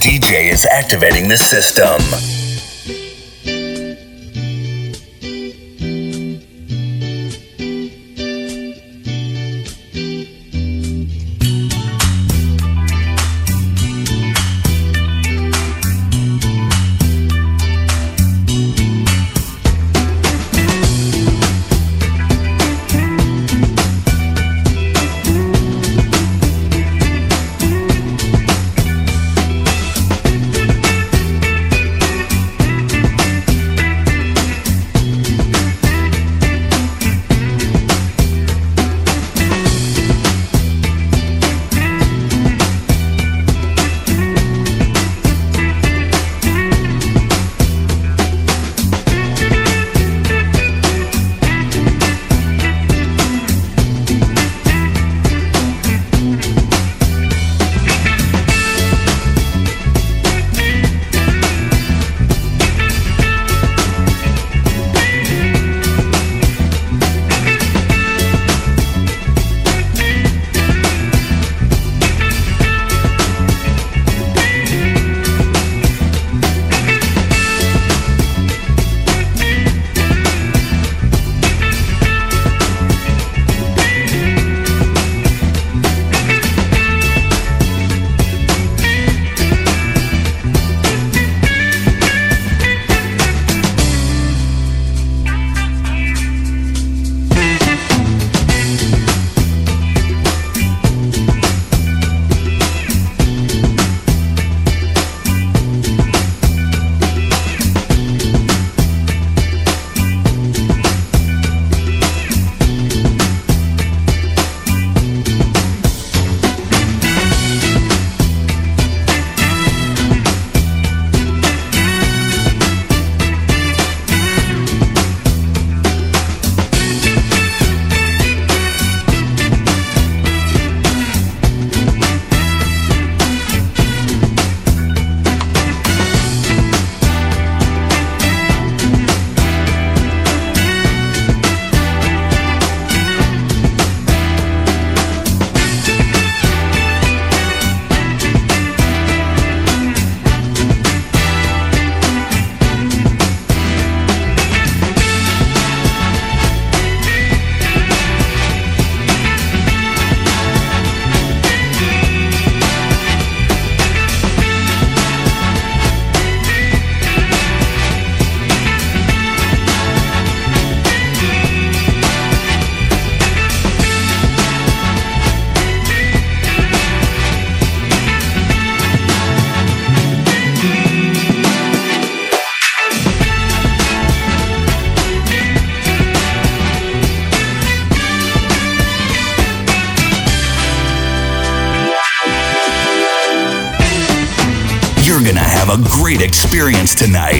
DJ is activating the system. Tonight.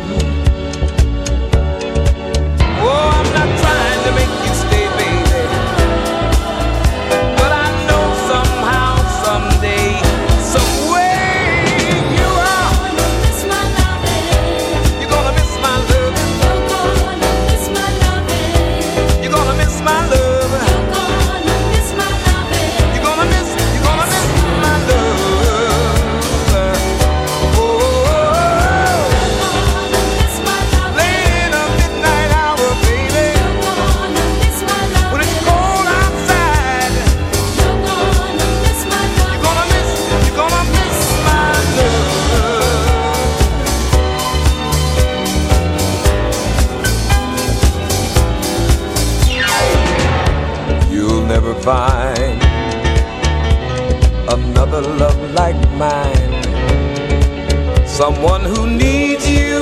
someone who needs you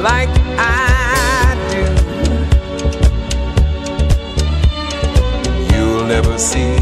like I do. You'll never see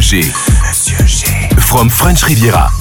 G. Monsieur G. From French Riviera.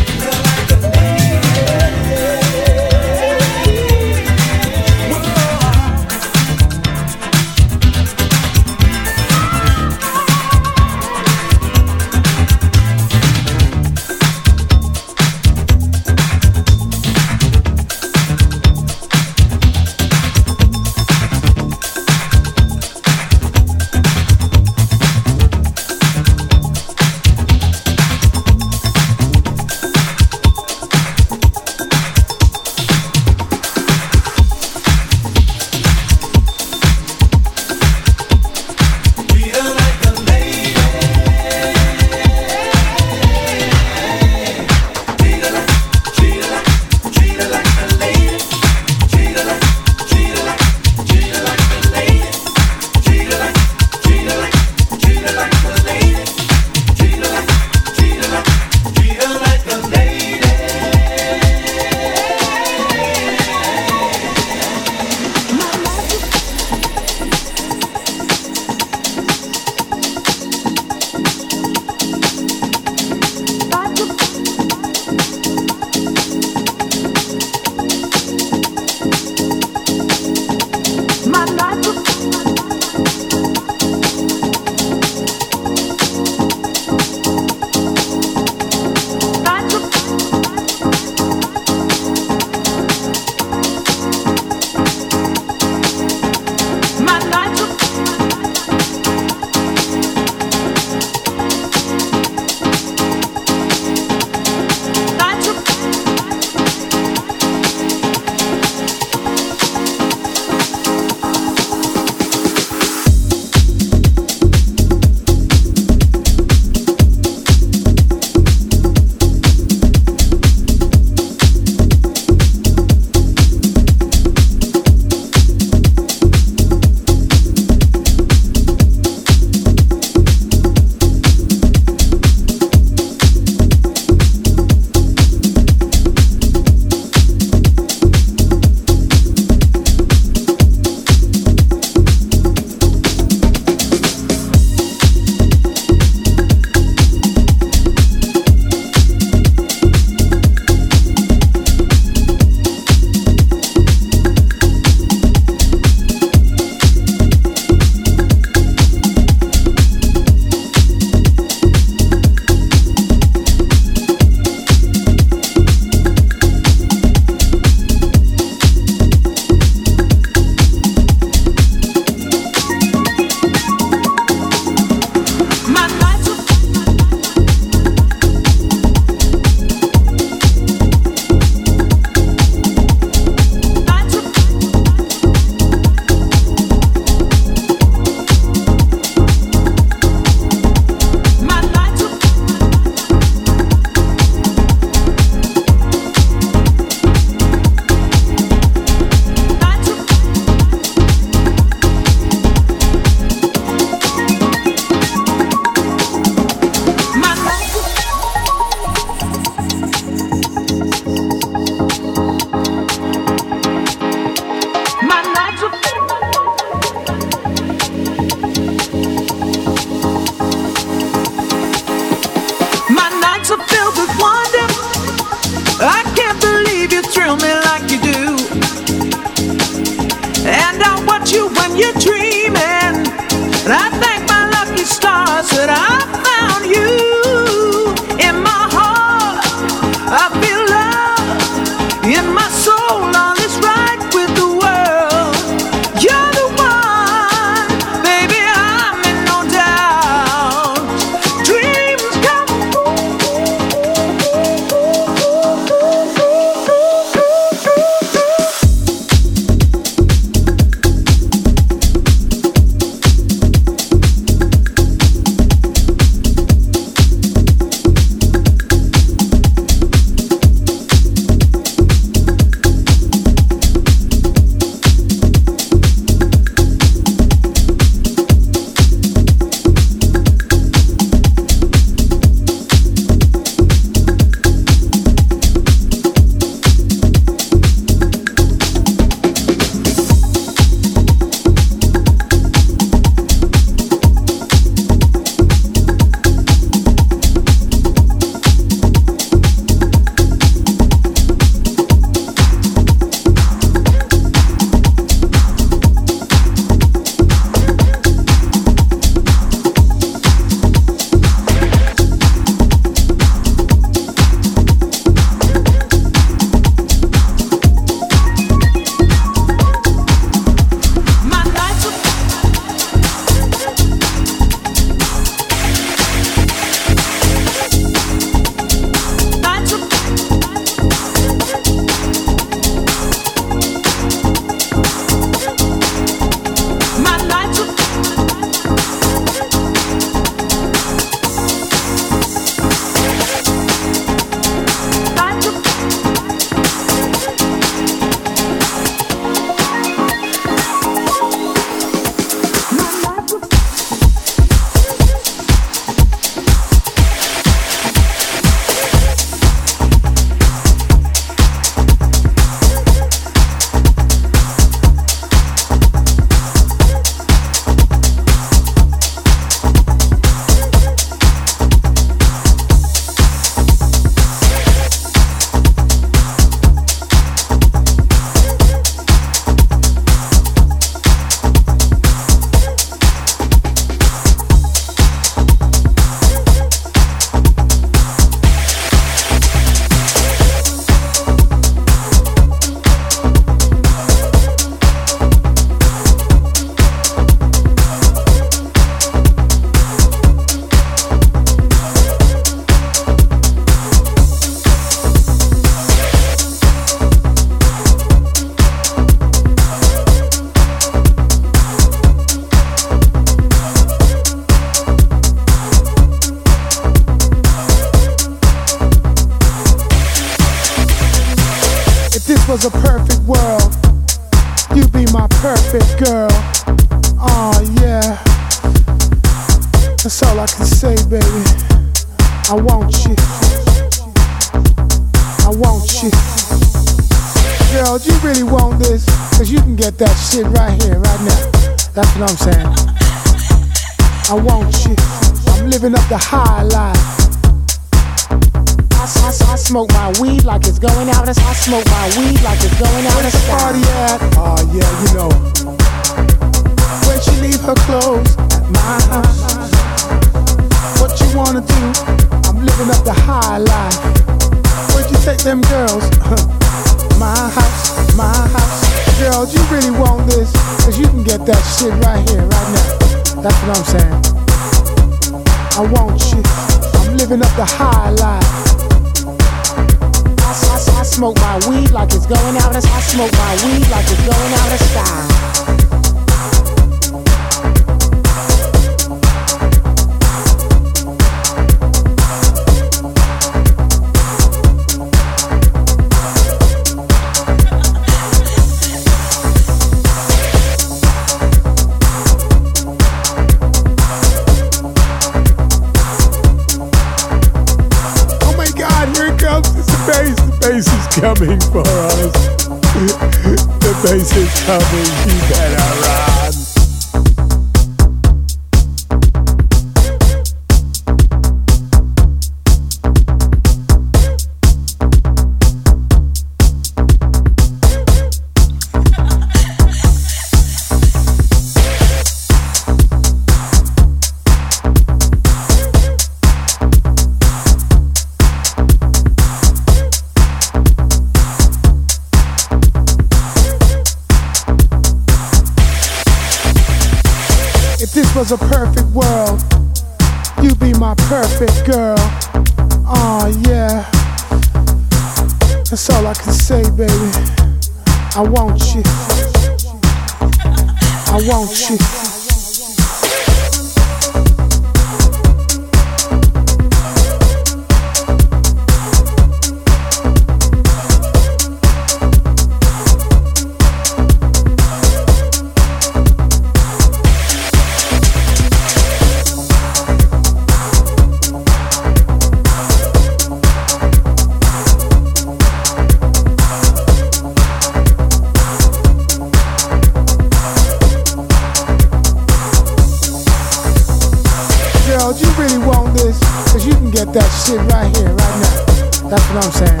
That's what I'm saying.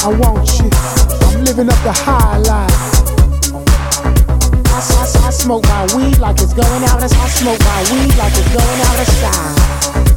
I want you. I'm living up the high life. I, I, I smoke my weed like it's going out. I smoke my weed like it's going out of style.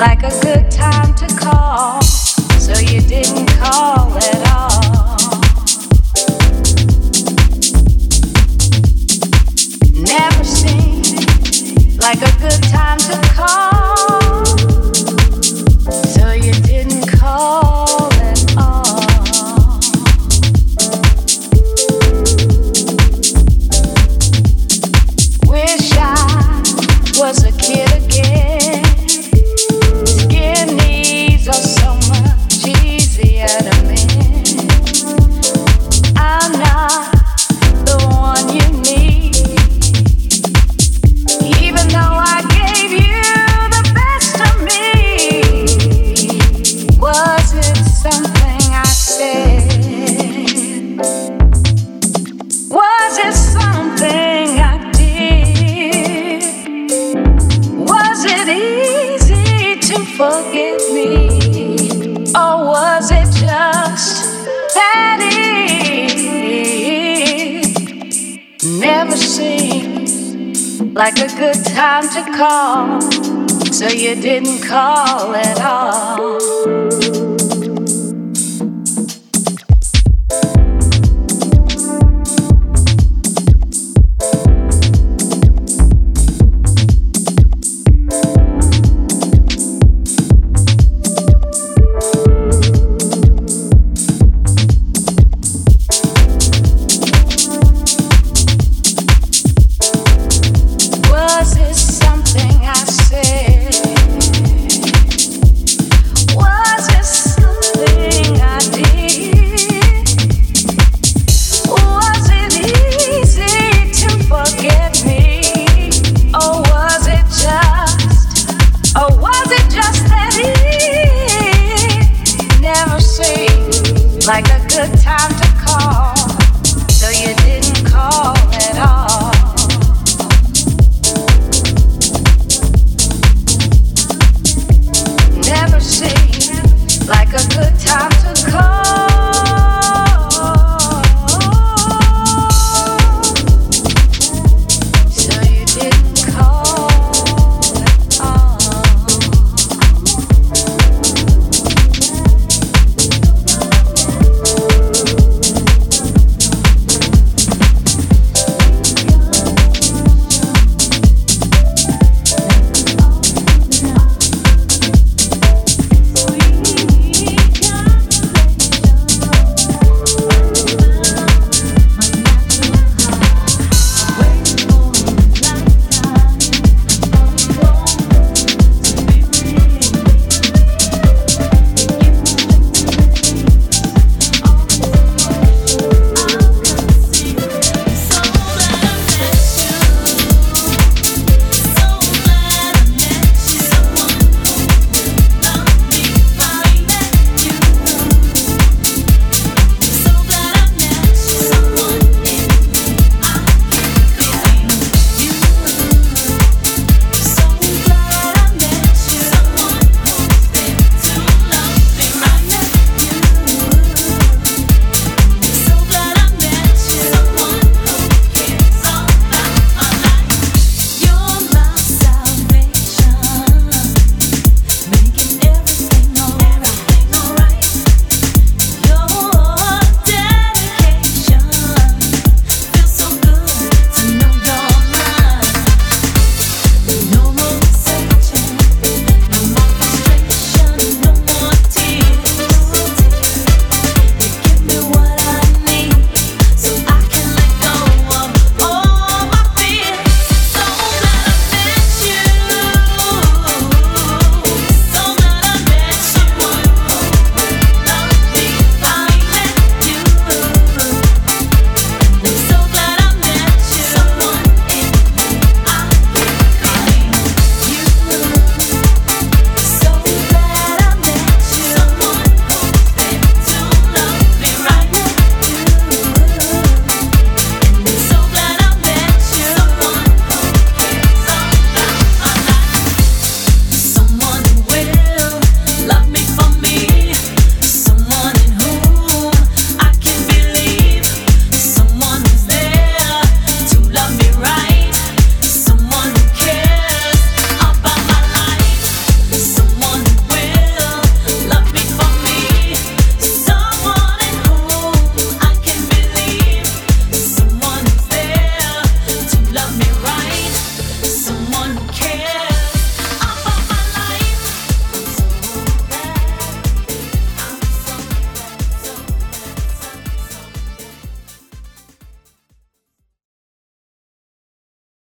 Like a